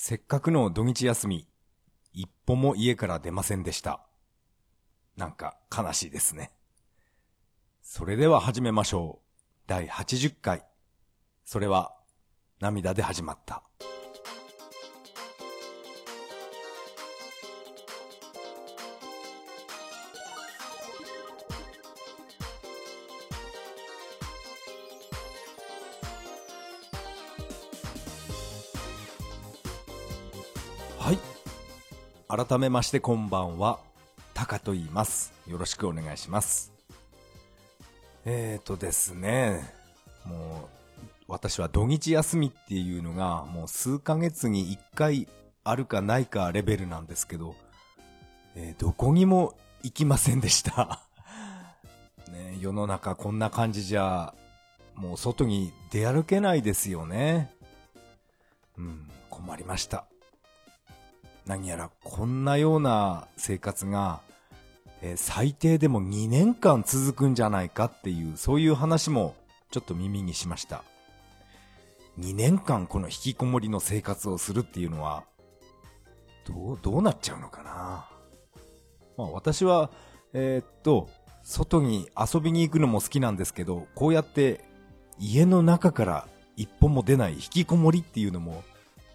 せっかくの土日休み、一歩も家から出ませんでした。なんか悲しいですね。それでは始めましょう。第80回。それは涙で始まった。改めましてこんばんは。タカと言います。よろしくお願いします。えーとですね、もう、私は土日休みっていうのがもう数ヶ月に一回あるかないかレベルなんですけど、えーどこにも行きませんでした。ね、世の中こんな感じじゃ、もう外に出歩けないですよね。うん、困りました。何やらこんなような生活が、えー最低でも2年間続くんじゃないかっていう、そういう話もちょっと耳にしました。2年間この引きこもりの生活をするっていうのは、どう、どうなっちゃうのかな？まあ私は、えーっと、外に遊びに行くのも好きなんですけど、こうやって家の中から一歩も出ない引きこもりっていうのも、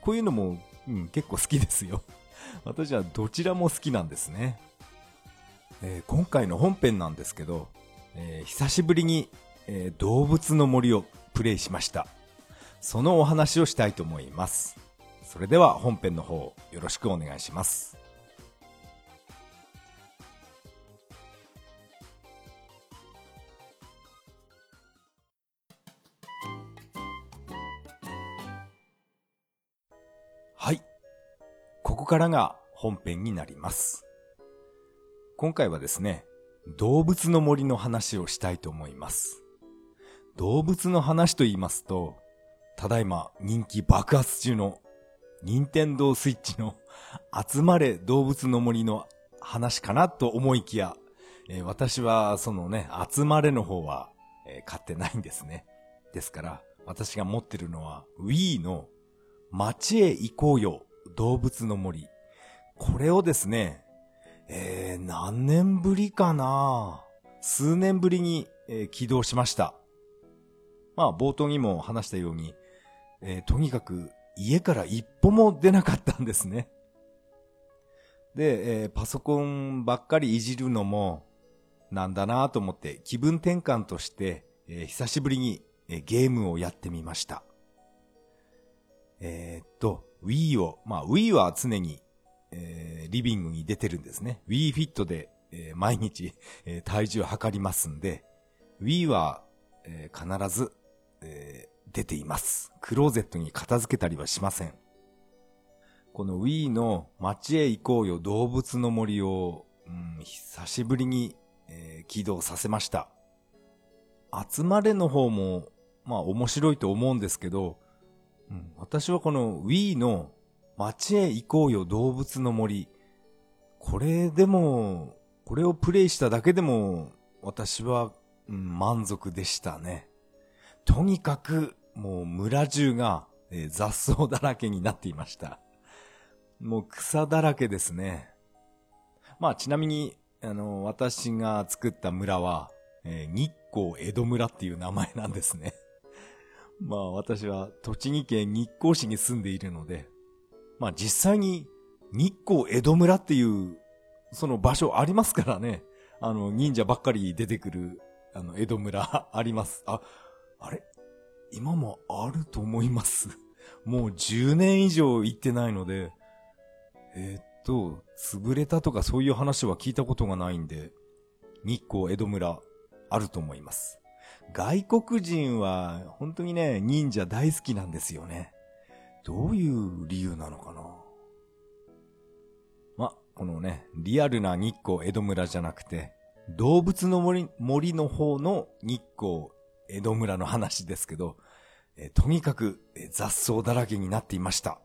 こういうのも、うん、結構好きですよ。私はどちらも好きなんですね。えー今回の本編なんですけど、えー久しぶりに、えー動物の森をプレイしました。そのお話をしたいと思います。それでは本編の方よろしくお願いします。ここからが本編になります。今回はですね、動物の森の話をしたいと思います。動物の話と言いますと、ただいま人気爆発中の任天堂スイッチの集まれ動物の森の話かなと思いきや、えー私はそのね、集まれの方は、えー買ってないんですね。ですから、私が持ってるのは Wii の街へ行こうよ動物の森。これをですね、えー、何年ぶりかな数年ぶりに、えー起動しました。まあ、冒頭にも話したように、えーとにかく家から一歩も出なかったんですね。で、えーパソコンばっかりいじるのも、なんだなと思って気分転換として、えー久しぶりに、えーゲームをやってみました。えーっと、Wii を、まあ Wii は常に、えーリビングに出てるんですね。Wii Fit で、えー毎日、えー体重を測りますんで、Wii は、えー必ず、えー出ています。クローゼットに片付けたりはしません。この Wii の街へ行こうよ動物の森を、うん、久しぶりに、えー起動させました。集まれの方も、まあ面白いと思うんですけど、うん、私はこの Wii の街へ行こうよ動物の森。これでも、これをプレイしただけでも、私は、うん、満足でしたね。とにかく、もう村中が、えー雑草だらけになっていました。もう草だらけですね。まあちなみに、あの、私が作った村は、えー日光江戸村っていう名前なんですね。まあ私は栃木県日光市に住んでいるので、まあ実際に日光江戸村っていうその場所ありますからね。あの忍者ばっかり出てくるあの江戸村 あります。あ、あれ？今もあると思います。もう10年以上行ってないので、えーっと、潰れたとかそういう話は聞いたことがないんで、日光江戸村あると思います。外国人は本当にね、忍者大好きなんですよね。どういう理由なのかなま、このね、リアルな日光江戸村じゃなくて、動物の森森の方の日光江戸村の話ですけど、えとにかく雑草だらけになっていました。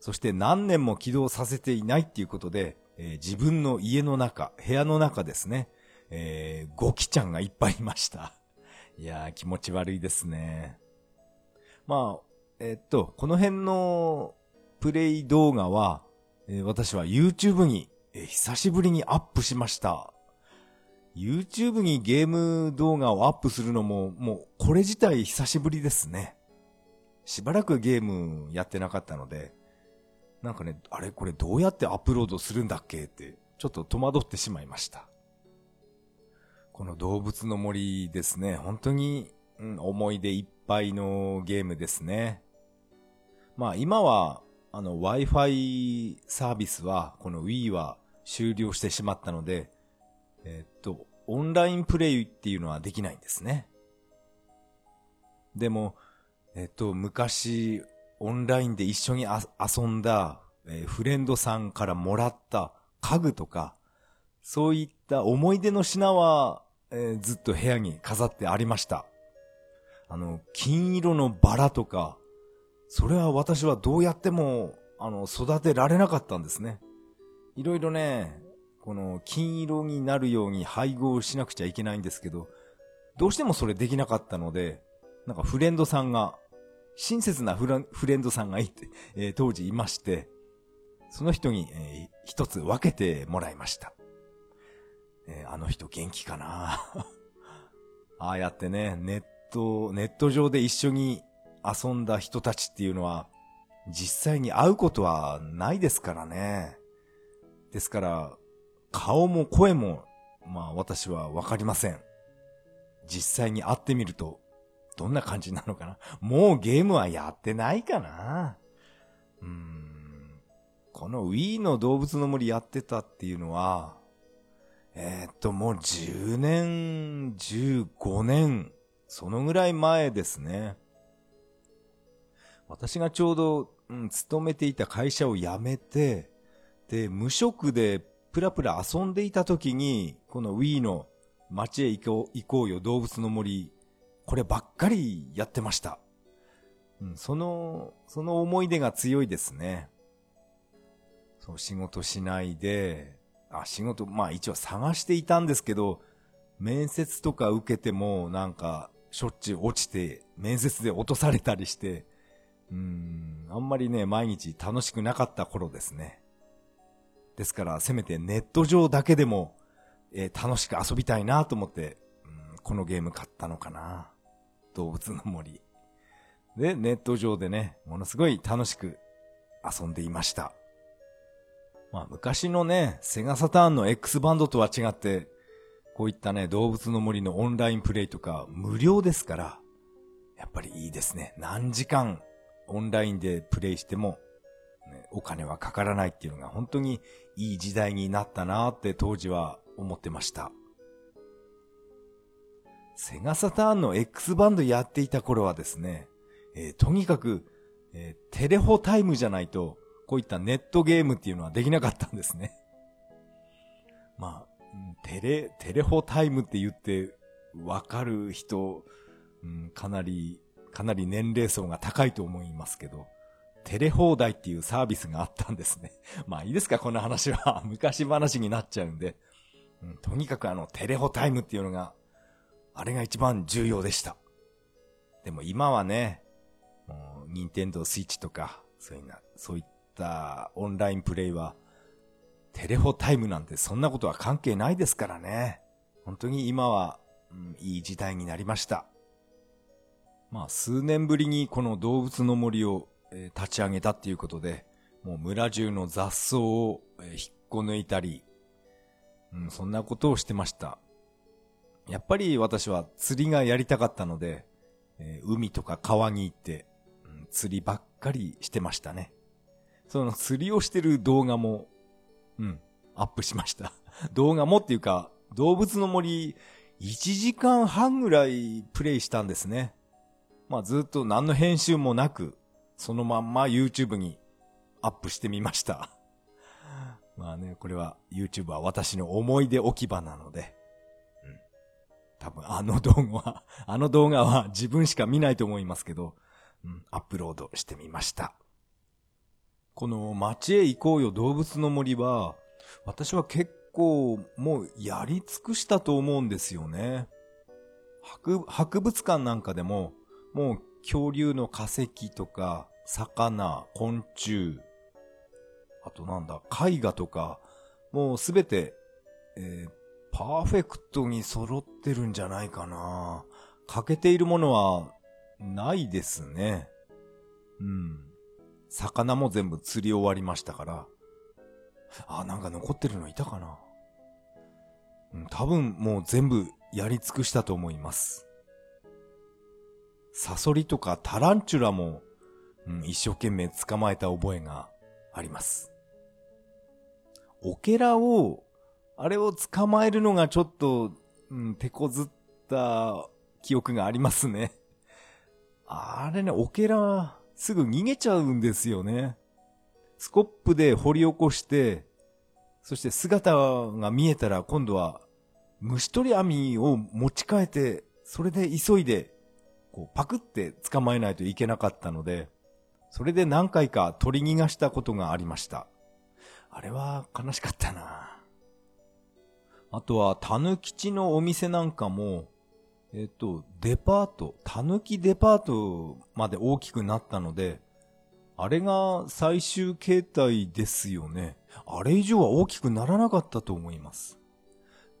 そして何年も起動させていないっていうことで、えー自分の家の中、部屋の中ですね、えーゴキちゃんがいっぱいいました。いやー気持ち悪いですね。まあ、えーっと、この辺のプレイ動画は、えー、私は YouTube に、えー、久しぶりにアップしました。YouTube にゲーム動画をアップするのも、もうこれ自体久しぶりですね。しばらくゲームやってなかったので、なんかね、あれこれどうやってアップロードするんだっけって、ちょっと戸惑ってしまいました。この動物の森ですね、本当に、うん、思い出いっぱいのゲームですね。まあ今は、あの Wi-Fi サービスは、この Wii は終了してしまったので、えっと、オンラインプレイっていうのはできないんですね。でも、えっと、昔、オンラインで一緒に遊んだ、えー、フレンドさんからもらった家具とか、そういった思い出の品は、えー、ずっと部屋に飾ってありました。あの、金色のバラとか、それは私はどうやっても、あの、育てられなかったんですね。いろいろね、この金色になるように配合しなくちゃいけないんですけど、どうしてもそれできなかったので、なんかフレンドさんが、親切なフレンドさんがいて、えー、当時いまして、その人に、えー、一つ分けてもらいました。えー、あの人元気かな？ああやってね、ネット、ネット上で一緒に遊んだ人たちっていうのは、実際に会うことはないですからね。ですから、顔も声も、まあ私はわかりません。実際に会ってみると、どんな感じなのかな？もうゲームはやってないかな？うーん。この Wii の動物の森やってたっていうのは、えー、っと、もう10年、15年、そのぐらい前ですね。私がちょうど、うん、勤めていた会社を辞めて、で、無職でプラプラ遊んでいた時に、この Wii の街へ行こう行こうよ動物の森、こればっかりやってました。うん、その、その思い出が強いですね。そう、仕事しないで、あ、仕事、まあ一応探していたんですけど、面接とか受けてもなんかしょっちゅう落ちて、面接で落とされたりして、うーん、あんまりね、毎日楽しくなかった頃ですね。ですから、せめてネット上だけでも、えー、楽しく遊びたいなと思って、うん、このゲーム買ったのかな。動物の森。で、ネット上でね、ものすごい楽しく遊んでいました。まあ昔のね、セガサターンの X バンドとは違って、こういったね、動物の森のオンラインプレイとか無料ですから、やっぱりいいですね。何時間オンラインでプレイしてもね、お金はかからないっていうのが本当にいい時代になったなって当時は思ってました。セガサターンの X バンドやっていた頃はですね、えー、とにかく、えー、テレホタイムじゃないと、こういったネットゲームっていうのはできなかったんですね。まあ、テレ、テレホタイムって言ってわかる人、うん、かなり、かなり年齢層が高いと思いますけど、テレ放題っていうサービスがあったんですね。まあいいですか、この話は。昔話になっちゃうんで。うん、とにかくあの、テレホタイムっていうのが、あれが一番重要でした。でも今はね、もう、ニンテンドースイッチとか、そういうな、そういったオンラインプレイは、テレホタイムなんてそんなことは関係ないですからね。本当に今は、うん、いい時代になりました。まあ数年ぶりにこの動物の森をえー、立ち上げたっていうことで、もう村中の雑草を、えー、引っこ抜いたり、うん、そんなことをしてました。やっぱり私は釣りがやりたかったので、えー、海とか川に行って、うん、釣りばっかりしてましたね。その釣りをしてる動画も、うん、アップしました。動画もっていうか、動物の森、1時間半ぐらいプレイしたんですね。まあずっと何の編集もなく、そのまんま YouTube にアップしてみました。まあね、これは YouTube は私の思い出置き場なので、うん。多分あの動画は、あの動画は自分しか見ないと思いますけど、うん、アップロードしてみました。この街へ行こうよ動物の森は、私は結構もうやり尽くしたと思うんですよね。博博物館なんかでも、もう恐竜の化石とか、魚、昆虫、あとなんだ、絵画とか、もうすべて、えー、パーフェクトに揃ってるんじゃないかな。欠けているものは、ないですね。うん。魚も全部釣り終わりましたから。あ、なんか残ってるのいたかな。うん、多分もう全部やり尽くしたと思います。サソリとかタランチュラも、うん、一生懸命捕まえた覚えがあります。オケラを、あれを捕まえるのがちょっと、うん、手こずった記憶がありますね。あれね、オケラ、すぐ逃げちゃうんですよね。スコップで掘り起こして、そして姿が見えたら今度は虫取り網を持ち替えて、それで急いで、こうパクって捕まえないといけなかったので、それで何回か取り逃がしたことがありました。あれは悲しかったなあとは、たぬきちのお店なんかも、えっと、デパート、たぬきデパートまで大きくなったので、あれが最終形態ですよね。あれ以上は大きくならなかったと思います。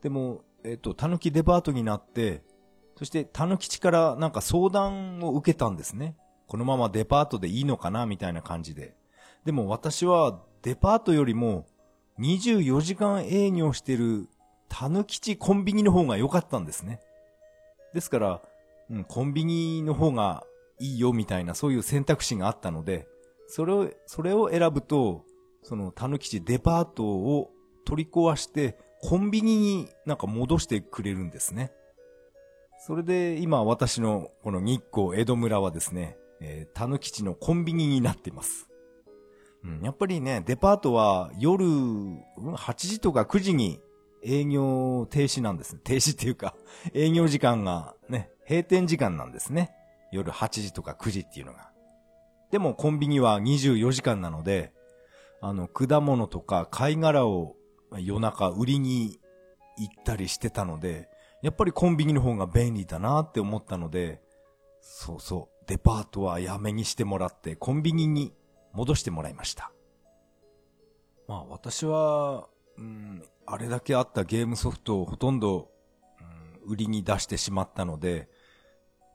でも、えっと、たぬきデパートになって、そしてたぬきちからなんか相談を受けたんですね。このままデパートでいいのかなみたいな感じで。でも私はデパートよりも24時間営業してるたぬきちコンビニの方が良かったんですね。ですから、うん、コンビニの方がいいよみたいなそういう選択肢があったので、それを、それを選ぶと、そのたぬきちデパートを取り壊してコンビニになんか戻してくれるんですね。それで今私のこの日光江戸村はですね、えー、たぬきちのコンビニになっています。うん、やっぱりね、デパートは夜、8時とか9時に営業停止なんですね。停止っていうか、営業時間がね、閉店時間なんですね。夜8時とか9時っていうのが。でもコンビニは24時間なので、あの、果物とか貝殻を夜中売りに行ったりしてたので、やっぱりコンビニの方が便利だなって思ったので、そうそう、デパートはやめにしてもらってコンビニに戻してもらいました。まあ私は、うん、あれだけあったゲームソフトをほとんど、うん、売りに出してしまったので、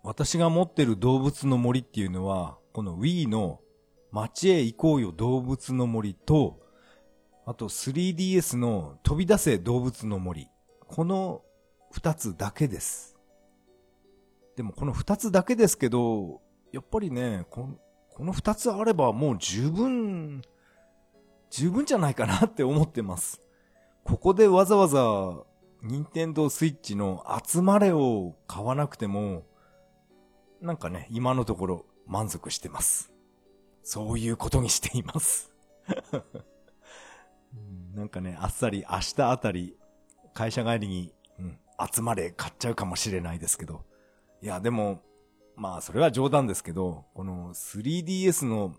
私が持ってる動物の森っていうのは、この Wii の街へ行こうよ動物の森と、あと 3DS の飛び出せ動物の森。この二つだけです。でもこの二つだけですけど、やっぱりね、この二つあればもう十分、十分じゃないかなって思ってます。ここでわざわざ、任天堂スイッチの集まれを買わなくても、なんかね、今のところ満足してます。そういうことにしていますなんかね、あっさり明日あたり、会社帰りに、うん、集まれ買っちゃうかもしれないですけど。いや、でも、まあ、それは冗談ですけど、この 3DS の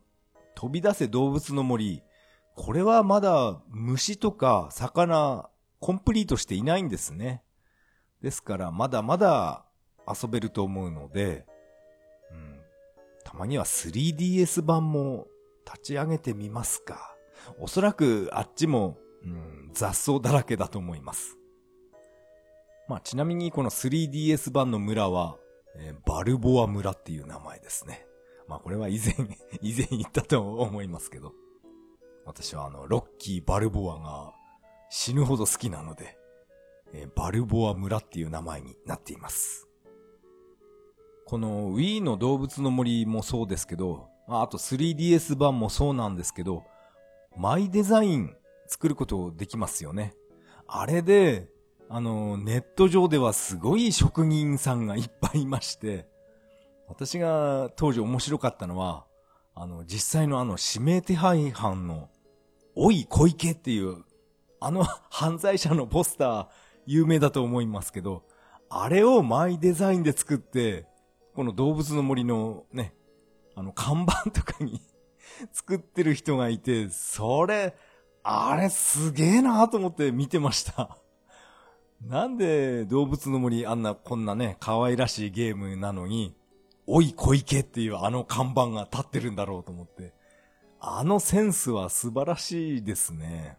飛び出せ動物の森、これはまだ虫とか魚、コンプリートしていないんですね。ですから、まだまだ遊べると思うので、うん、たまには 3DS 版も立ち上げてみますか。おそらくあっちも、うん、雑草だらけだと思います。まあ、ちなみにこの 3DS 版の村は、えー、バルボア村っていう名前ですね。まあこれは以前、以前言ったと思いますけど。私はあの、ロッキー・バルボアが死ぬほど好きなので、えー、バルボア村っていう名前になっています。この Wii の動物の森もそうですけど、あと 3DS 版もそうなんですけど、マイデザイン作ることできますよね。あれで、あの、ネット上ではすごい職人さんがいっぱいいまして、私が当時面白かったのは、あの、実際のあの指名手配犯のおい小池っていう、あの 犯罪者のポスター、有名だと思いますけど、あれをマイデザインで作って、この動物の森のね、あの看板とかに 作ってる人がいて、それ、あれすげえなと思って見てましたなんで動物の森あんなこんなね、可愛らしいゲームなのに、おい小池っていうあの看板が立ってるんだろうと思って。あのセンスは素晴らしいですね。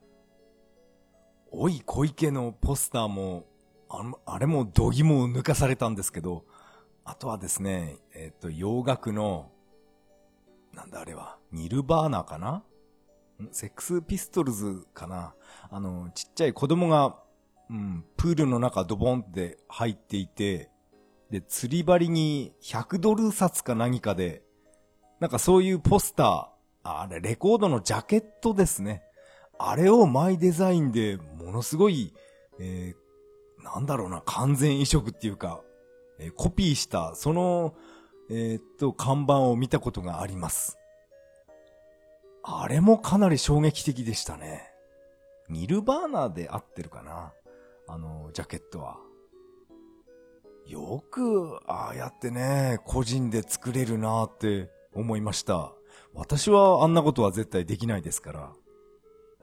おい小池のポスターも、ああれも度肝を抜かされたんですけど、あとはですね、えっ、と、洋楽の、なんだあれは、ニルバーナかな？セックスピストルズかな？あの、ちっちゃい子供が、うん、プールの中ドボンって入っていて、で、釣り針に100ドル札か何かで、なんかそういうポスター、あれ、レコードのジャケットですね。あれをマイデザインでものすごい、えー、なんだろうな、完全移植っていうか、えー、コピーした、その、えー、っと、看板を見たことがあります。あれもかなり衝撃的でしたね。ニルバーナーで合ってるかな？あの、ジャケットは。よく、ああやってね、個人で作れるなって思いました。私はあんなことは絶対できないですから。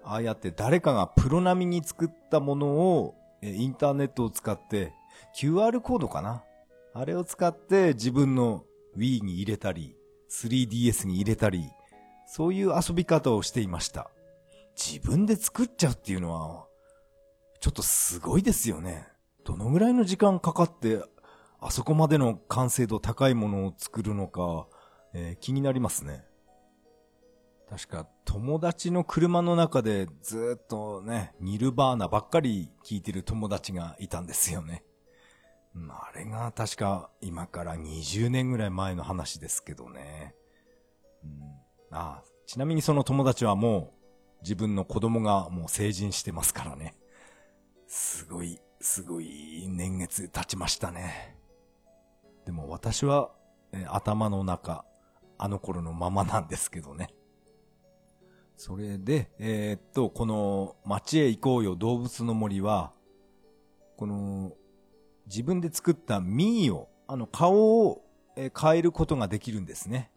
ああやって誰かがプロ並みに作ったものをインターネットを使って QR コードかな？あれを使って自分の Wii に入れたり 3DS に入れたりそういう遊び方をしていました。自分で作っちゃうっていうのはちょっとすごいですよね。どのぐらいの時間かかってあそこまでの完成度高いものを作るのか、えー、気になりますね。確か友達の車の中でずっとね、ニルバーナばっかり聴いてる友達がいたんですよね。あれが確か今から20年ぐらい前の話ですけどね。うん、あちなみにその友達はもう自分の子供がもう成人してますからね。すごい、すごい年月経ちましたね。でも私は、頭の中、あの頃のままなんですけどね。それで、えー、っと、この街へ行こうよ動物の森は、この自分で作ったミーを、あの顔を変えることができるんですね。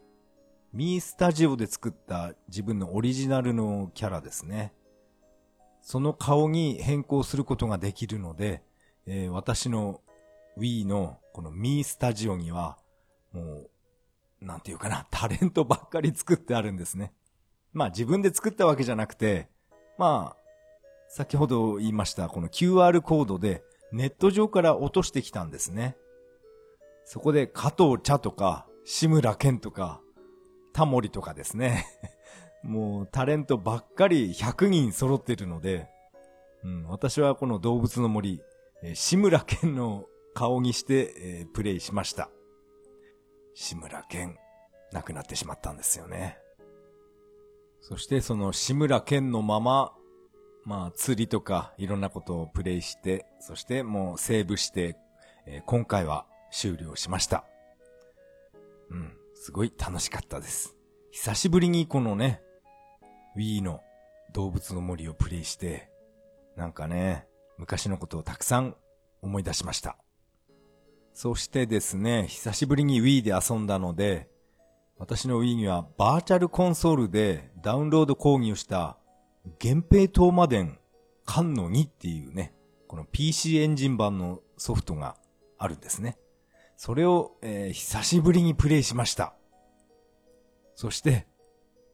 ミースタジオで作った自分のオリジナルのキャラですね。その顔に変更することができるので、えー、私の Wii のこのミースタジオには、もう、なんていうかな、タレントばっかり作ってあるんですね。まあ自分で作ったわけじゃなくて、まあ、先ほど言いましたこの QR コードでネット上から落としてきたんですね。そこで加藤茶とか、志村けんとか、タモリとかですね。もうタレントばっかり100人揃ってるので、うん、私はこの動物の森、え、志村けんの顔にして、えー、プレイしました。志村けん、亡くなってしまったんですよね。そしてその志村けんのまま、まあ釣りとかいろんなことをプレイして、そしてもうセーブして、えー、今回は終了しました。うん、すごい楽しかったです。久しぶりにこのね、Wii の動物の森をプレイして、なんかね、昔のことをたくさん思い出しました。そしてですね、久しぶりに Wii で遊んだので、私の Wii にはバーチャルコンソールでダウンロード購入した源平東馬伝缶の2っていうね、この PC エンジン版のソフトがあるんですね。それを、えー、久しぶりにプレイしました。そして、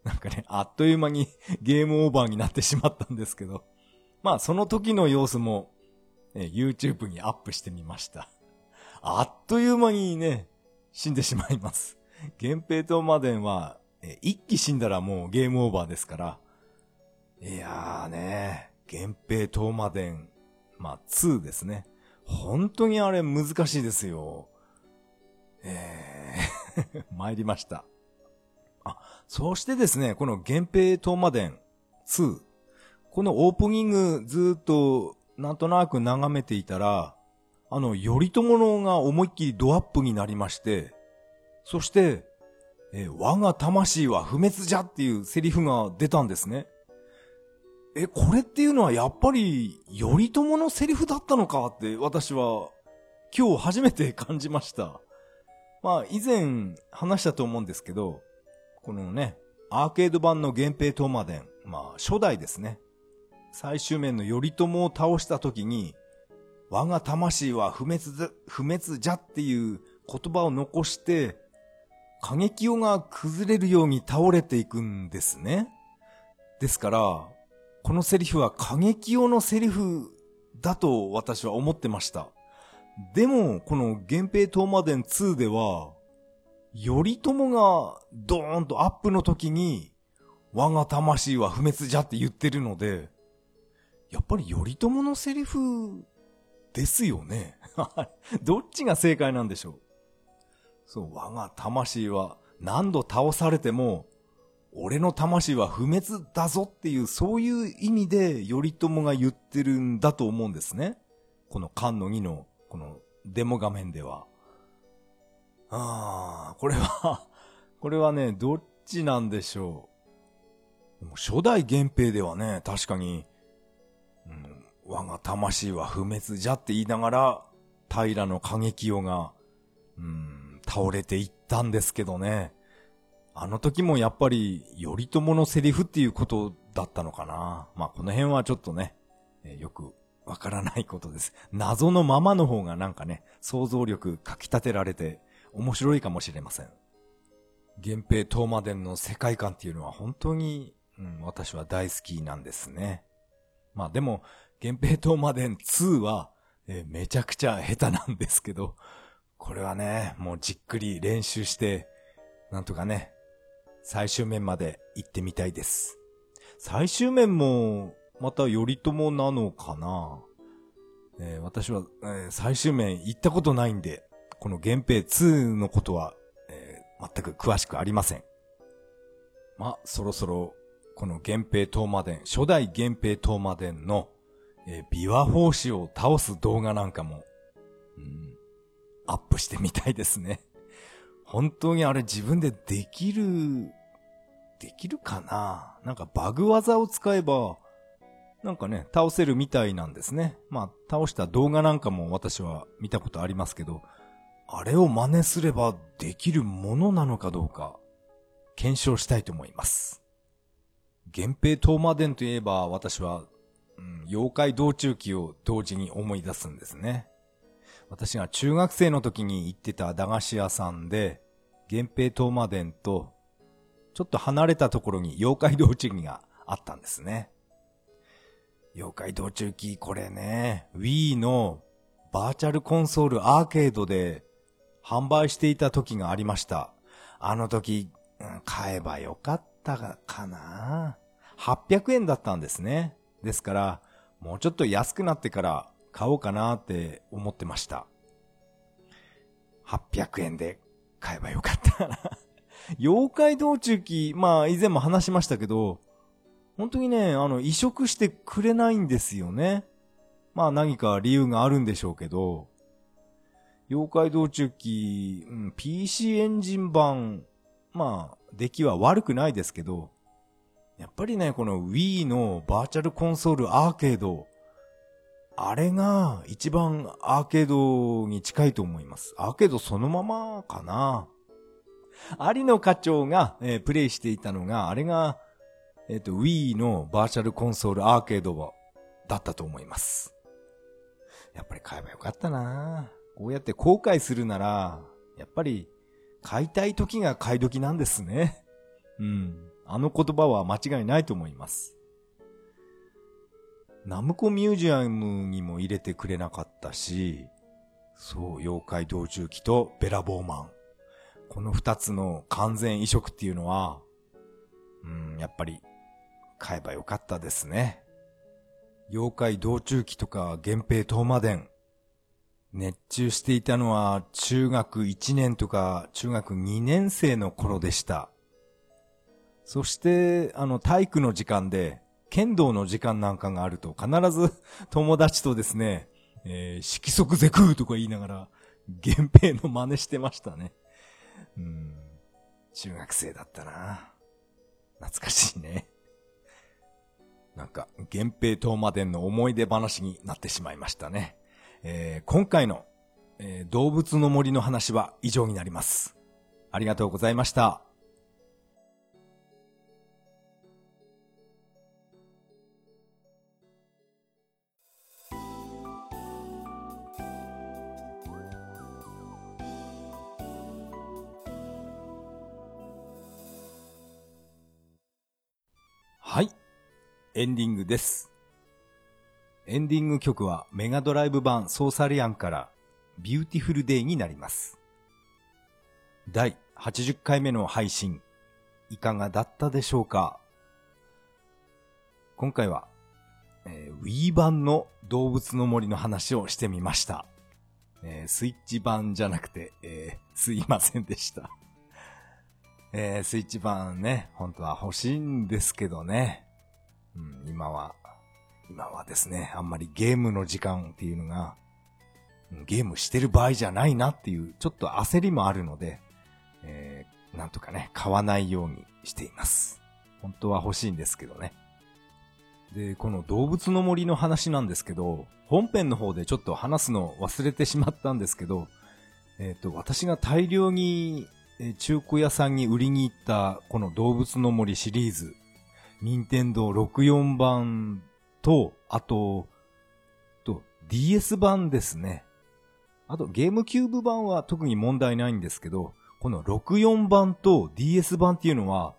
なんかね、あっという間にゲームオーバーになってしまったんですけど、まあその時の様子も、えー、YouTube にアップしてみました。あっという間にね、死んでしまいます。源平島までは、え一気死んだらもうゲームオーバーですから。いやーね、源平島までまあ2ですね。本当にあれ難しいですよ。えー 参りました。あ、そしてですね、この源平島まで2。このオープニングずっとなんとなく眺めていたら、あの、頼朝のが思いっきりドアップになりまして、そして、え我が魂は不滅じゃっていうセリフが出たんですね。え、これっていうのはやっぱり、頼朝のセリフだったのかって私は今日初めて感じました。まあ以前話したと思うんですけど、このね、アーケード版の源平東馬伝、まあ初代ですね。最終面の頼朝を倒した時に、我が魂は不滅不滅じゃっていう言葉を残して、影清が崩れるように倒れていくんですね。ですから、このセリフは影清のセリフだと私は思ってました。でも、この源平東馬伝2では、頼朝がドーンとアップの時に、我が魂は不滅じゃって言ってるので、やっぱり頼朝のセリフですよね。どっちが正解なんでしょう？そう、我が魂は何度倒されても、俺の魂は不滅だぞっていう、そういう意味で頼朝が言ってるんだと思うんですね。この漢の儀の、このデモ画面では。ああ、これは これはね、どっちなんでしょう。初代源平ではね、確かに、うん、我が魂は不滅じゃって言いながら、平の景清が、うん、倒れていったんですけどね。あの時もやっぱり、頼朝のセリフっていうことだったのかな。まあ、この辺はちょっとね、え、よくわからないことです。謎のままの方がなんかね、想像力かき立てられて面白いかもしれません。源平東馬伝の世界観っていうのは本当に、うん、私は大好きなんですね。まあでも、源平東馬伝2は、え、めちゃくちゃ下手なんですけど、これはね、もうじっくり練習して、なんとかね、最終面まで行ってみたいです。最終面も、また頼朝なのかな、えー、私は、えー、最終面行ったことないんで、この源平2のことは、えー、全く詳しくありません。まそろそろ、この源平東馬伝、初代源平東馬伝の、えー、琵琶法師を倒す動画なんかも、アップしてみたいですね。本当にあれ自分でできる、できるかな？なんかバグ技を使えば、なんかね、倒せるみたいなんですね。まあ、倒した動画なんかも私は見たことありますけど、あれを真似すればできるものなのかどうか、検証したいと思います。源平東馬伝といえば私は、うん、妖怪道中記を同時に思い出すんですね。私が中学生の時に行ってた駄菓子屋さんで、源平東馬伝と、ちょっと離れたところに妖怪道中記があったんですね。妖怪道中記、これね、Wii のバーチャルコンソールアーケードで販売していた時がありました。あの時、買えばよかったかな。800円だったんですね。ですから、もうちょっと安くなってから買おうかなって思ってました。800円で買えばよかったな。妖怪道中記、まあ以前も話しましたけど、本当にね、あの、移植してくれないんですよね。まあ何か理由があるんでしょうけど、妖怪道中記、うん、PC エンジン版、まあ、出来は悪くないですけど、やっぱりね、この Wii のバーチャルコンソールアーケード、あれが一番アーケードに近いと思います。アーケードそのままかな。有野課長が、えー、プレイしていたのが、あれが、えっ、ー、と、Wii のバーチャルコンソールアーケードだったと思います。やっぱり買えばよかったなこうやって後悔するなら、やっぱり、買いたい時が買い時なんですね。うん。あの言葉は間違いないと思います。ナムコミュージアムにも入れてくれなかったし、そう、妖怪道中記とベラボーマン。この二つの完全移植っていうのは、うん、やっぱり、買えばよかったですね。妖怪道中記とか源平東馬伝、熱中していたのは中学1年とか中学2年生の頃でした。そして、あの、体育の時間で、剣道の時間なんかがあると、必ず 友達とですね、えー、色即是空とか言いながら、源平の真似してましたね。うん。中学生だったな。懐かしいね。なんか、源平東馬伝の思い出話になってしまいましたね。えー、今回の、えー、動物の森の話は以上になります。ありがとうございました。エンディングです。エンディング曲はメガドライブ版ソーサリアンから Beautiful Day になります。第80回目の配信、いかがだったでしょうか？今回は、えー、Wii 版の動物の森の話をしてみました。えースイッチ版じゃなくて、えーすいませんでした。えースイッチ版ね、本当は欲しいんですけどね。うん、今は、今はですね、あんまりゲームの時間っていうのが、ゲームしてる場合じゃないなっていう、ちょっと焦りもあるので、えーなんとかね、買わないようにしています。本当は欲しいんですけどね。で、この動物の森の話なんですけど、本編の方でちょっと話すの忘れてしまったんですけど、えっ、と、私が大量に中古屋さんに売りに行ったこの動物の森シリーズ、任天堂64版と、あと、と DS 版ですね。あとゲームキューブ版は特に問題ないんですけど、この64版と DS 版っていうのは、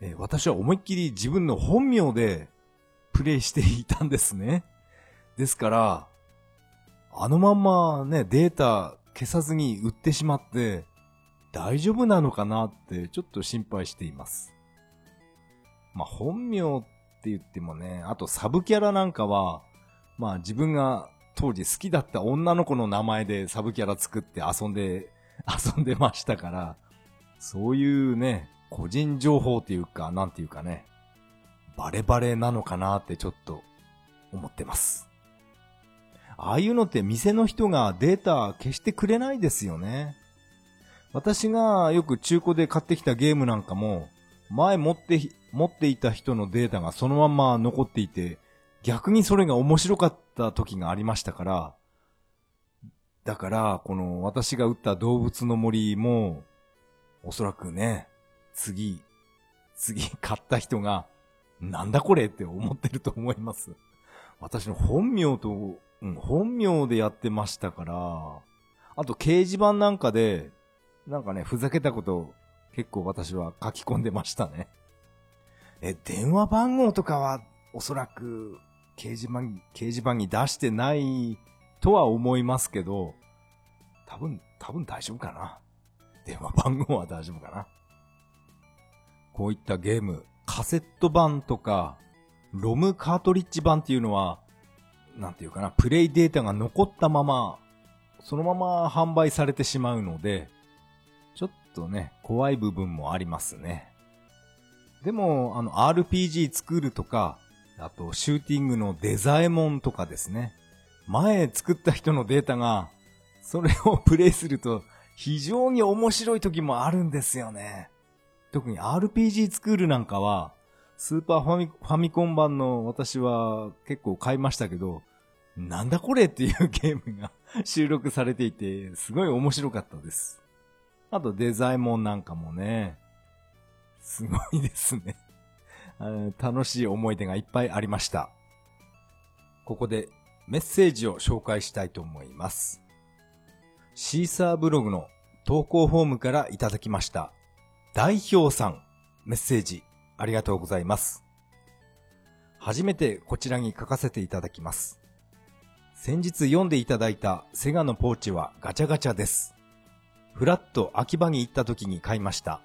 えー私は思いっきり自分の本名でプレイしていたんですね。ですから、あのまんまね、データ消さずに売ってしまって、大丈夫なのかなってちょっと心配しています。まあ、本名って言ってもね、あとサブキャラなんかは、まあ自分が当時好きだった女の子の名前でサブキャラ作って遊んで、遊んでましたから、そういうね、個人情報っていうか、なんていうかね、バレバレなのかなってちょっと思ってます。ああいうのって店の人がデータ消してくれないですよね。私がよく中古で買ってきたゲームなんかも、前持って、持っていた人のデータがそのまま残っていて、逆にそれが面白かった時がありましたから、だから、この私が打った動物の森も、おそらくね、次、次買った人が、なんだこれって思ってると思います。私の本名と、うん、本名でやってましたから、あと掲示板なんかで、なんかね、ふざけたこと結構私は書き込んでましたね。え、電話番号とかはおそらく掲示板、掲示板に出してないとは思いますけど、多分、多分大丈夫かな。電話番号は大丈夫かな。こういったゲーム、カセット版とか、ロムカートリッジ版っていうのは、なんていうかな、プレイデータが残ったまま、そのまま販売されてしまうので、ちょっとね、怖い部分もありますね。でも、あの、RPG 作るとか、あと、シューティングのデザエモンとかですね。前作った人のデータが、それをプレイすると、非常に面白い時もあるんですよね。特に RPG スクールなんかは、スーパーファミファミコン版の私は結構買いましたけど、なんだこれっていうゲームが 収録されていて、すごい面白かったです。あとデザイモンなんかもね、すごいですね。楽しい思い出がいっぱいありました。ここでメッセージを紹介したいと思います。シーサーブログの投稿フォームからいただきました。代表さん、メッセージありがとうございます。初めてこちらに書かせていただきます。先日読んでいただいたセガのポーチはガチャガチャです。フラッと秋葉に行った時に買いました。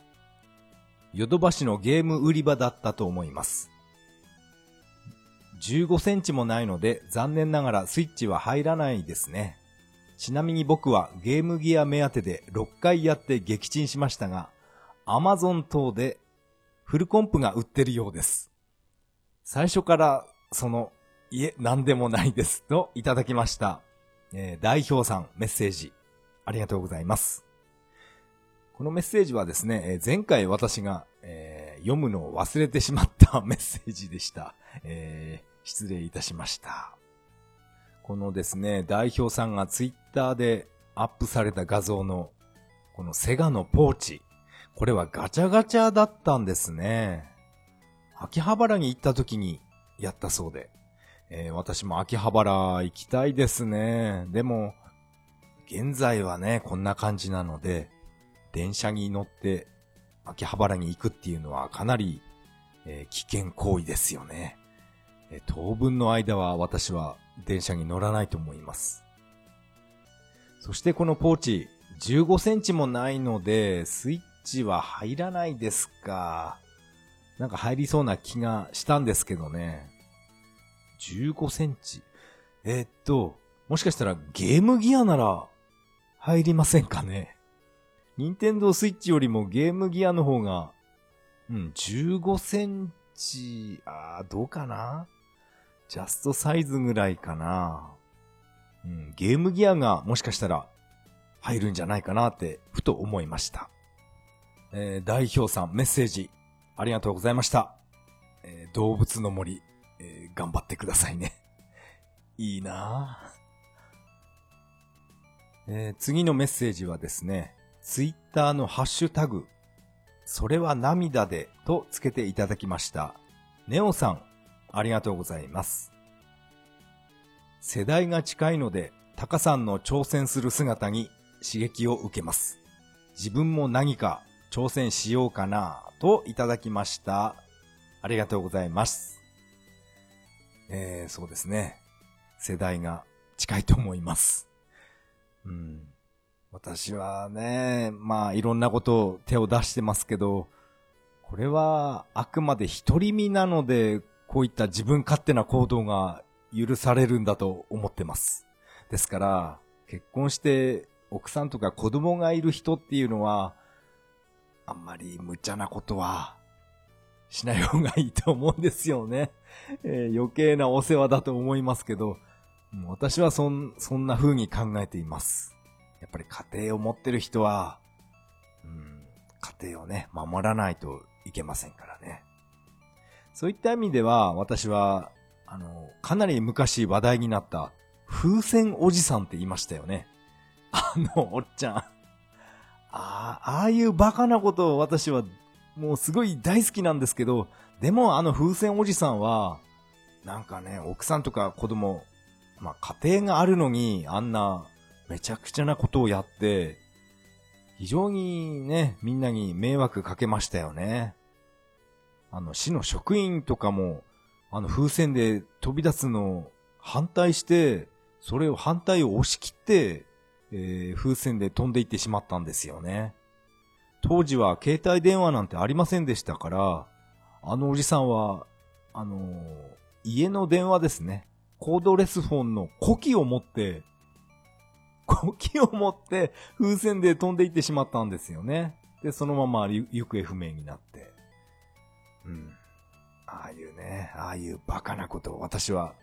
ヨドバシのゲーム売り場だったと思います。15センチもないので残念ながらスイッチは入らないですね。ちなみに僕はゲームギア目当てで6回やって撃沈しましたが、アマゾン等でフルコンプが売ってるようです。最初からその、いえ、なんでもないですといただきました。えー代表さんメッセージありがとうございます。このメッセージはですね、前回私が、えー読むのを忘れてしまったメッセージでした。えー失礼いたしました。このですね、代表さんがツイッターでアップされた画像の、このセガのポーチ。これはガチャガチャだったんですね。秋葉原に行った時にやったそうで。えー私も秋葉原行きたいですね。でも、現在はね、こんな感じなので、電車に乗って秋葉原に行くっていうのはかなり、えー危険行為ですよね。え当分の間は私は電車に乗らないと思います。そしてこのポーチ、15センチもないので、スイッチは入らないですか。なんか入りそうな気がしたんですけどね。15センチ。えー、っと、もしかしたらゲームギアなら入りませんかね。ニンテンドースイッチよりもゲームギアの方が、うん、15センチ、あー、どうかな？ジャストサイズぐらいかな。うん、ゲームギアがもしかしたら入るんじゃないかなって、ふと思いました。えー、代表さん、メッセージ、ありがとうございました。えー、動物の森、えー、頑張ってくださいね。いいなぁえー、次のメッセージはですね、ツイッターのハッシュタグ、それは涙でとつけていただきました。ネオさん、ありがとうございます。世代が近いので、タカさんの挑戦する姿に刺激を受けます。自分も何か挑戦しようかなといただきました。ありがとうございます。えー、そうですね。世代が近いと思います。うん。私はね、まあいろんなことを手を出してますけど、これはあくまで独り身なので、こういった自分勝手な行動が許されるんだと思ってます。ですから、結婚して奥さんとか子供がいる人っていうのは、あんまり無茶なことはしない方がいいと思うんですよね。えー、余計なお世話だと思いますけど、私はそん、そんな風に考えています。やっぱり家庭を持ってる人は、うん、家庭をね、守らないといけませんからね。そういった意味では、私は、あの、かなり昔話題になった風船おじさんって言いましたよね。あの、おっちゃん。ああ、ああいうバカなことを私はもうすごい大好きなんですけど、でもあの風船おじさんは、なんかね、奥さんとか子供、まあ家庭があるのにあんなめちゃくちゃなことをやって、非常にね、みんなに迷惑かけましたよね。あの、市の職員とかも、あの風船で飛び出すのを反対して、それを反対を押し切って、えー、風船で飛んでいってしまったんですよね。当時は携帯電話なんてありませんでしたから、あのおじさんは、あのー、家の電話ですね。コードレスフォンの呼気を持って、呼気を持って風船で飛んでいってしまったんですよね。で、そのまま行方不明になって。うん。ああいうね、ああいうバカなことを私は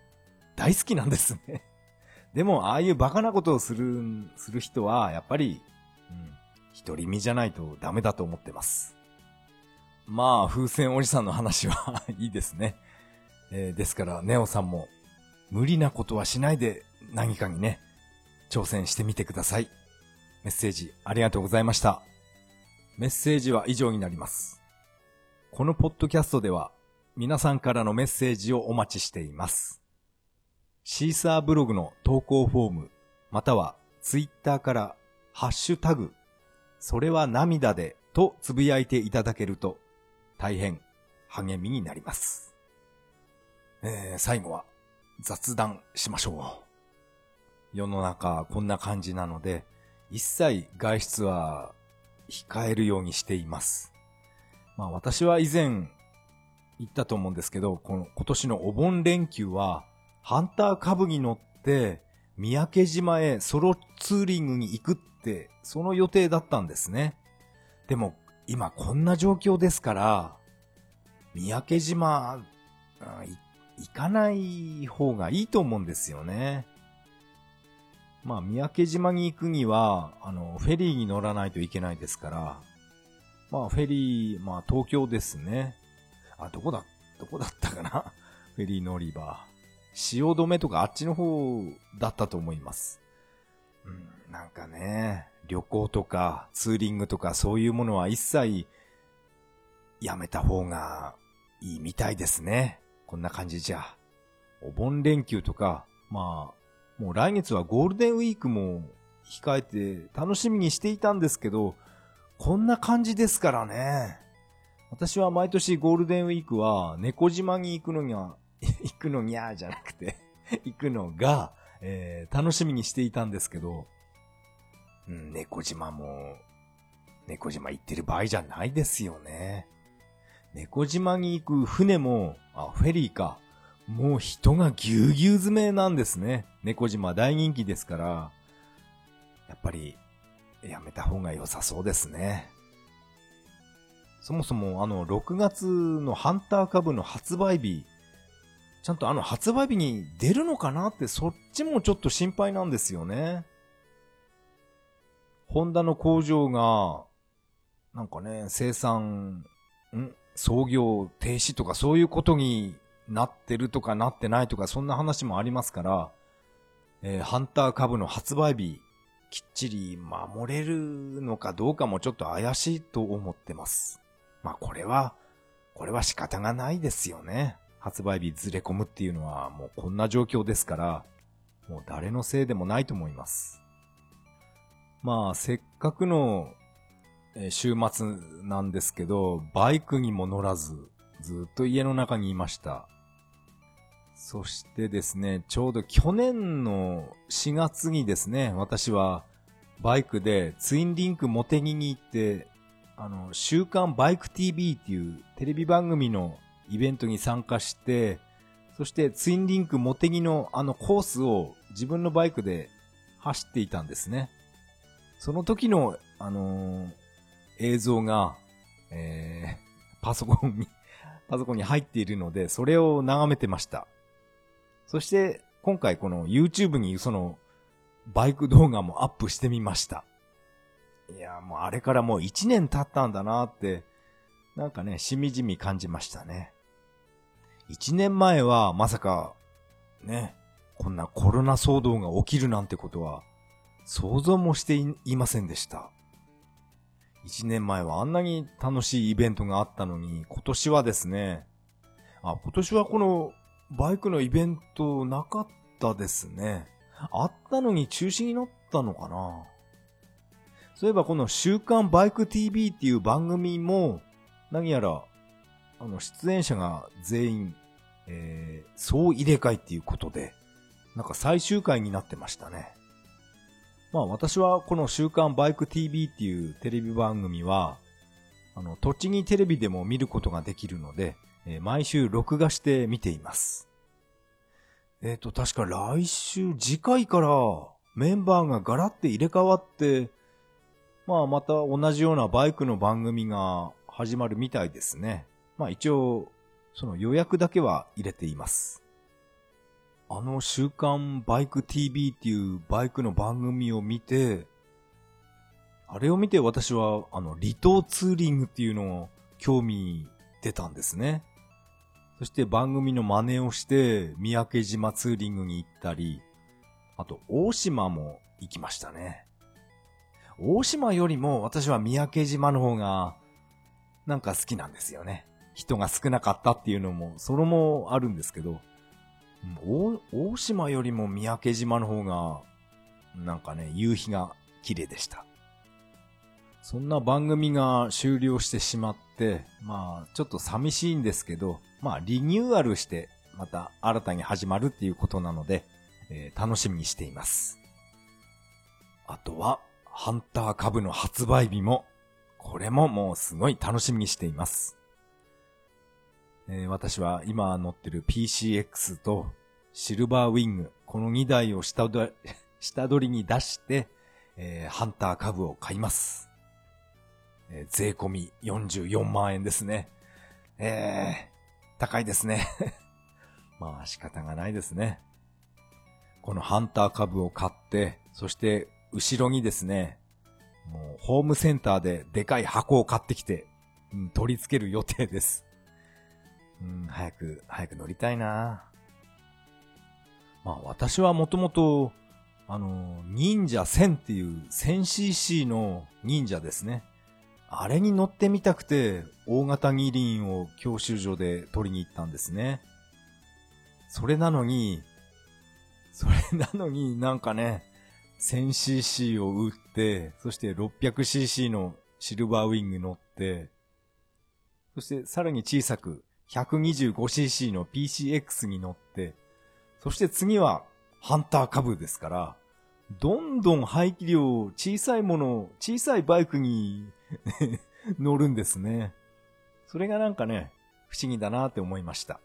大好きなんですね。でも、ああいうバカなことをする、する人は、やっぱり、うん、独り身じゃないとダメだと思ってます。まあ、風船おじさんの話は いいですね。えー、ですから、ネオさんも、無理なことはしないで何かにね、挑戦してみてください。メッセージありがとうございました。メッセージは以上になります。このポッドキャストでは、皆さんからのメッセージをお待ちしています。シーサーブログの投稿フォーム、またはツイッターからハッシュタグそれは涙でとつぶやいていただけると大変励みになります。えー、最後は雑談しましょう。世の中こんな感じなので、一切外出は控えるようにしています。まあ私は以前言ったと思うんですけど、この今年のお盆連休はハンター株に乗って三宅島へソロツーリングに行くって、その予定だったんですね。でも、今こんな状況ですから、三宅島、行かない方がいいと思うんですよね。まあ、三宅島に行くには、あの、フェリーに乗らないといけないですから、まあ、フェリー、まあ、東京ですね。あ、どこだ、どこだったかな？フェリー乗り場。汐留とかあっちの方だったと思います。うん、なんかね、旅行とかツーリングとかそういうものは一切やめた方がいいみたいですね。こんな感じじゃ。お盆連休とか、まあ、もう来月はゴールデンウィークも控えて楽しみにしていたんですけど、こんな感じですからね。私は毎年ゴールデンウィークは猫島に行くのが 行くのにゃじゃなくて 行くのが、えー、楽しみにしていたんですけど、うん、猫島も、猫島行ってる場合じゃないですよね。猫島に行く船も、あ、フェリーか。もう人がぎゅうぎゅう詰めなんですね。猫島大人気ですから、やっぱり、やめた方が良さそうですね。そもそもあの、6月のハンター株の発売日、ちゃんとあの発売日に出るのかなってそっちもちょっと心配なんですよね。ホンダの工場が、なんかね、生産、ん？創業停止とかそういうことになってるとかなってないとかそんな話もありますから、えー、ハンター株の発売日、きっちり守れるのかどうかもちょっと怪しいと思ってます。まあこれは、これは仕方がないですよね。発売日ずれ込むっていうのはもうこんな状況ですから、もう誰のせいでもないと思います。まあせっかくの週末なんですけど、バイクにも乗らず、ずっと家の中にいました。そしてですね、ちょうど去年の4月にですね、私はバイクでツインリンクモテギに行って、あの、週刊バイク TV っていうテレビ番組のイベントに参加して、そしてツインリンクモテギのあのコースを自分のバイクで走っていたんですね。その時の、あのー、映像が、えー、パソコンにパソコンに入っているので、それを眺めてました。そして、今回この YouTube にその、バイク動画もアップしてみました。いや、もうあれからもう1年経ったんだなって、なんかね、しみじみ感じましたね。1年前はまさか、ね、こんなコロナ騒動が起きるなんてことは、想像もしていませんでした。1年前はあんなに楽しいイベントがあったのに、今年はですね、あ、今年はこのバイクのイベントなかったですね。あったのに中止になったのかなそういえばこの週刊バイク TV っていう番組も、何やら、あの、出演者が全員、えー、総入れ替えっていうことで、なんか最終回になってましたね。まあ私はこの週刊バイク TV っていうテレビ番組は、あの、栃木テレビでも見ることができるので、えー、毎週録画して見ています。えっ、ー、と、確か来週、次回からメンバーがガラって入れ替わって、まあまた同じようなバイクの番組が始まるみたいですね。まあ一応、その予約だけは入れています。あの週刊バイク TV っていうバイクの番組を見て、あれを見て私はあの離島ツーリングっていうのを興味出たんですね。そして番組の真似をして三宅島ツーリングに行ったり、あと大島も行きましたね。大島よりも私は三宅島の方がなんか好きなんですよね。人が少なかったっていうのも、それもあるんですけど、大島よりも三宅島の方が、なんかね、夕日が綺麗でした。そんな番組が終了してしまって、まあ、ちょっと寂しいんですけど、まあ、リニューアルして、また新たに始まるっていうことなので、えー、楽しみにしています。あとは、ハンター株の発売日も、これももうすごい楽しみにしています。えー、私は今乗ってる PCX とシルバーウィング、この2台を下取り下取りに出して、えー、ハンター株を買います。えー、税込み44万円ですね。えー、高いですね。まあ仕方がないですね。このハンター株を買って、そして後ろにですね、もうホームセンターででかい箱を買ってきて、うん、取り付ける予定です。うん、早く、早く乗りたいなまあ私はもともと、あの、忍者1000っていう 1000cc の忍者ですね。あれに乗ってみたくて、大型二輪を教習所で取りに行ったんですね。それなのに、それなのになんかね、1000cc を打って、そして 600cc のシルバーウィング乗って、そしてさらに小さく 125cc の PCX に乗って、そして次はハンター株ですから、どんどん排気量小さいもの、小さいバイクに 乗るんですね。それがなんかね、不思議だなって思いました。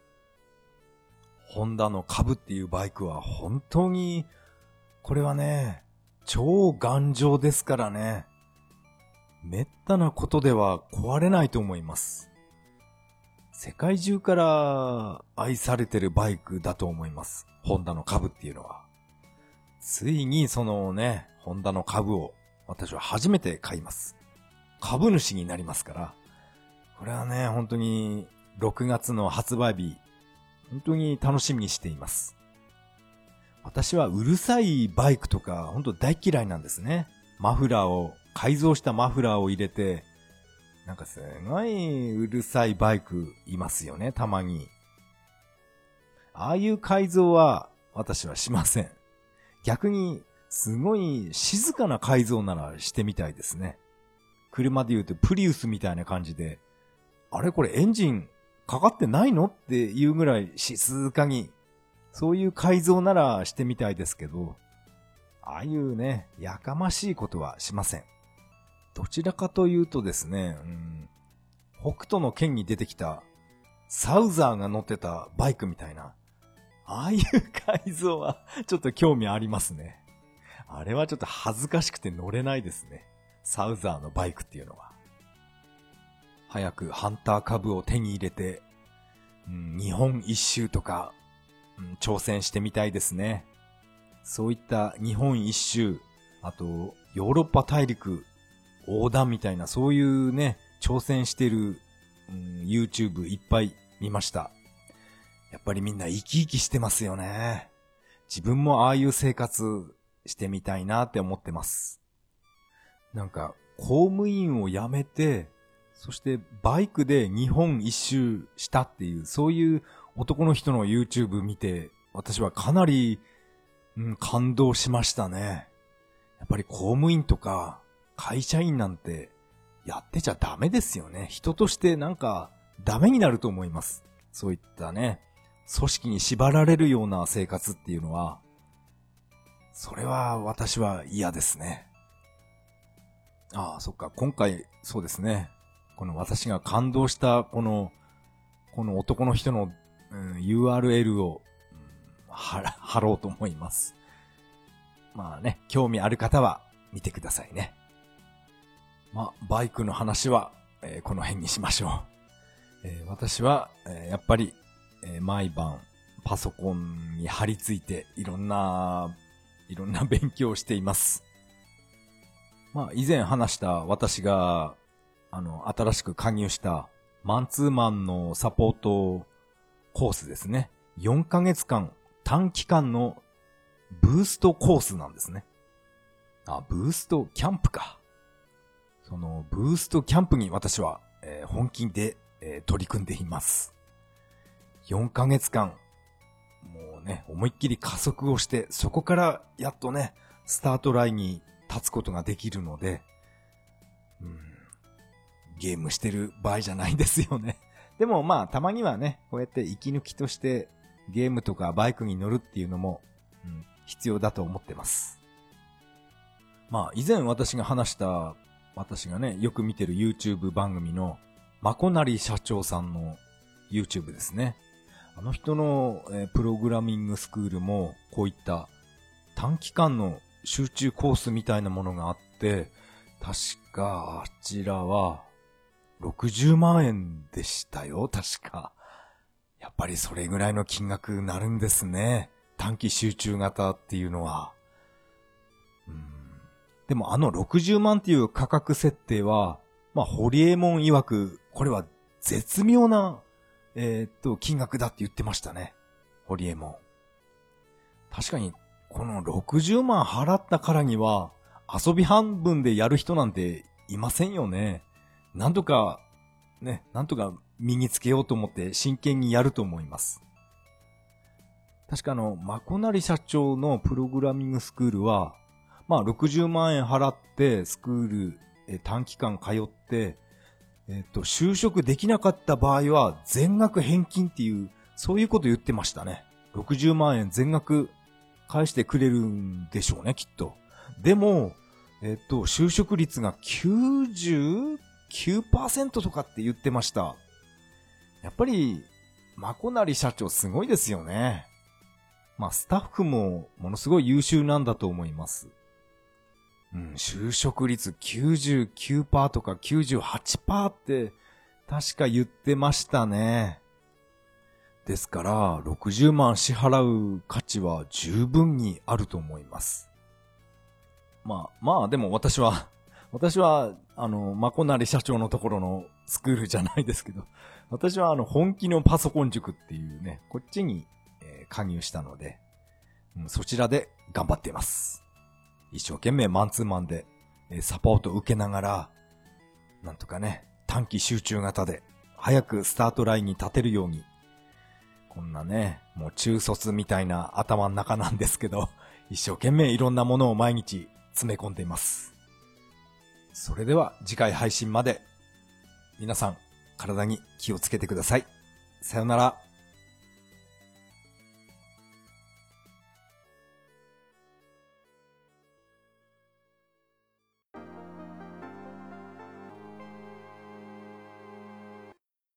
ホンダの株っていうバイクは本当に、これはね、超頑丈ですからね。めったなことでは壊れないと思います。世界中から愛されてるバイクだと思います。ホンダの株っていうのは。ついにそのね、ホンダの株を私は初めて買います。株主になりますから。これはね、本当に6月の発売日、本当に楽しみにしています。私はうるさいバイクとか本当大嫌いなんですね。マフラーを、改造したマフラーを入れて、なんかすごいうるさいバイクいますよね、たまに。ああいう改造は私はしません。逆に、すごい静かな改造ならしてみたいですね。車で言うとプリウスみたいな感じで、あれこれエンジンかかってないのっていうぐらい静かに、そういう改造ならしてみたいですけど、ああいうね、やかましいことはしません。どちらかというとですね、うん、北斗の剣に出てきたサウザーが乗ってたバイクみたいな、ああいう改造はちょっと興味ありますね。あれはちょっと恥ずかしくて乗れないですね。サウザーのバイクっていうのは。早くハンター株を手に入れて、うん、日本一周とか、うん、挑戦してみたいですね。そういった日本一周、あと、ヨーロッパ大陸横断みたいな、そういうね、挑戦してる、うん、YouTube いっぱい見ました。やっぱりみんな生き生きしてますよね。自分もああいう生活してみたいなって思ってます。なんか、公務員を辞めて、そしてバイクで日本一周したっていう、そういう男の人の YouTube 見て、私はかなり、うん、感動しましたね。やっぱり公務員とか会社員なんてやってちゃダメですよね。人としてなんかダメになると思います。そういったね、組織に縛られるような生活っていうのは、それは私は嫌ですね。ああ、そっか。今回、そうですね。この私が感動したこの、この男の人の、うん、URL を、うん、貼ろうと思います。まあね、興味ある方は見てくださいね。まあ、バイクの話は、えー、この辺にしましょう。えー、私は、えー、やっぱり、え毎晩パソコンに貼り付いていろんな、いろんな勉強をしています。まあ、以前話した私があの、新しく加入したマンツーマンのサポートコースですね。4ヶ月間、短期間のブーストコースなんですね。あ、ブーストキャンプか。その、ブーストキャンプに私は、えー、本気で、えー、取り組んでいます。4ヶ月間、もうね、思いっきり加速をして、そこからやっとね、スタートラインに立つことができるので、うんゲームしてる場合じゃないですよね。でもまあ、たまにはね、こうやって息抜きとしてゲームとかバイクに乗るっていうのも、うん、必要だと思ってます。まあ、以前私が話した、私がね、よく見てる YouTube 番組の、まこなり社長さんの YouTube ですね。あの人の、えー、プログラミングスクールも、こういった短期間の集中コースみたいなものがあって、確か、あちらは、60万円でしたよ、確か。やっぱりそれぐらいの金額になるんですね。短期集中型っていうのは。でもあの60万っていう価格設定は、まあ、ホリエモン曰く、これは絶妙な、えー、っと、金額だって言ってましたね。ホリエモン。確かに、この60万払ったからには、遊び半分でやる人なんていませんよね。なんとか、ね、なんとか身につけようと思って真剣にやると思います。確かあの、まこなり社長のプログラミングスクールは、まあ60万円払ってスクール、え短期間通って、えっ、と、就職できなかった場合は全額返金っていう、そういうこと言ってましたね。60万円全額返してくれるんでしょうね、きっと。でも、えっ、と、就職率が99%とかって言ってました。やっぱり、まこなり社長すごいですよね。まあ、スタッフもものすごい優秀なんだと思います。うん、就職率99%とか98%って確か言ってましたね。ですから、60万支払う価値は十分にあると思います。まあ、まあでも私は、私は、あの、まこなり社長のところのスクールじゃないですけど、私はあの、本気のパソコン塾っていうね、こっちに、えー加入したので、うんそちらで頑張っています。一生懸命マンツーマンで、えサポートを受けながら、なんとかね、短期集中型で、早くスタートラインに立てるように、こんなね、もう中卒みたいな頭の中なんですけど、一生懸命いろんなものを毎日詰め込んでいます。それでは次回配信まで、皆さん体に気をつけてください。さよなら。